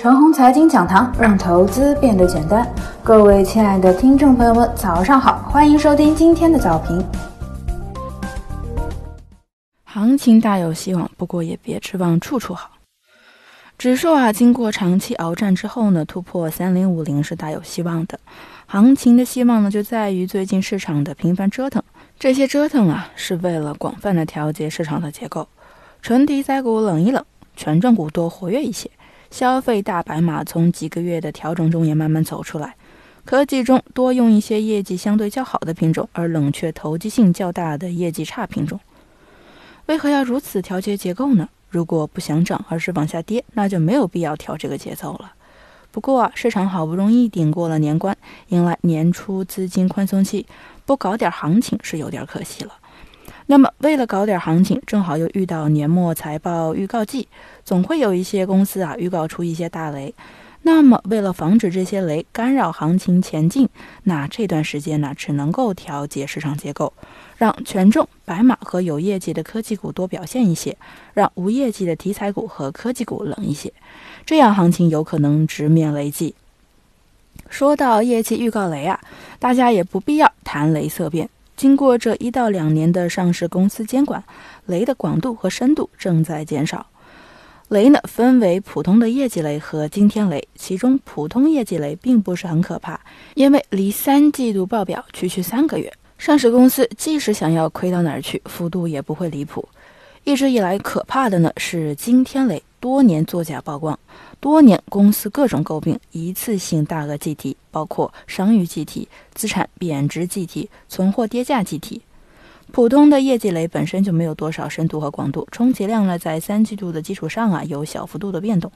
陈红财经讲堂，让投资变得简单。各位亲爱的听众朋友们，早上好，欢迎收听今天的早评。行情大有希望，不过也别指望处处好。指数啊，经过长期鏖战之后呢，突破三零五零是大有希望的。行情的希望呢，就在于最近市场的频繁折腾。这些折腾啊，是为了广泛的调节市场的结构。纯题材股冷一冷，权重股多活跃一些。消费大白马从几个月的调整中也慢慢走出来，科技中多用一些业绩相对较好的品种，而冷却投机性较大的业绩差品种。为何要如此调节结构呢？如果不想涨，而是往下跌，那就没有必要调这个节奏了。不过啊，市场好不容易顶过了年关，迎来年初资金宽松期，不搞点行情是有点可惜了。那么，为了搞点行情，正好又遇到年末财报预告季，总会有一些公司啊预告出一些大雷。那么，为了防止这些雷干扰行情前进，那这段时间呢，只能够调节市场结构，让权重白马和有业绩的科技股多表现一些，让无业绩的题材股和科技股冷一些，这样行情有可能直面雷击。说到业绩预告雷啊，大家也不必要谈雷色变。经过这一到两年的上市公司监管，雷的广度和深度正在减少。雷呢分为普通的业绩雷和惊天雷，其中普通业绩雷并不是很可怕，因为离三季度报表区区三个月，上市公司即使想要亏到哪儿去，幅度也不会离谱。一直以来可怕的呢是惊天雷。多年作假曝光，多年公司各种诟病，一次性大额计提，包括商誉计提、资产贬值计提、存货跌价计提。普通的业绩雷本身就没有多少深度和广度，充其量呢，在三季度的基础上啊，有小幅度的变动。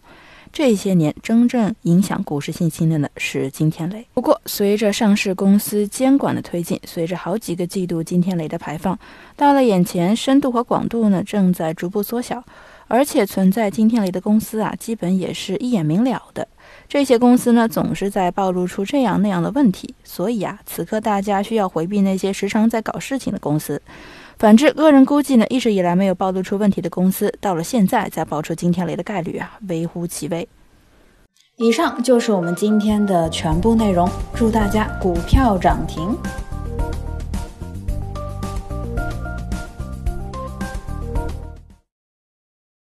这些年真正影响股市信心的呢，是惊天雷。不过，随着上市公司监管的推进，随着好几个季度惊天雷的排放，到了眼前，深度和广度呢，正在逐步缩小。而且存在惊天雷的公司啊，基本也是一眼明了的。这些公司呢，总是在暴露出这样那样的问题，所以啊，此刻大家需要回避那些时常在搞事情的公司。反之，个人估计呢，一直以来没有暴露出问题的公司，到了现在再爆出惊天雷的概率啊，微乎其微。以上就是我们今天的全部内容，祝大家股票涨停。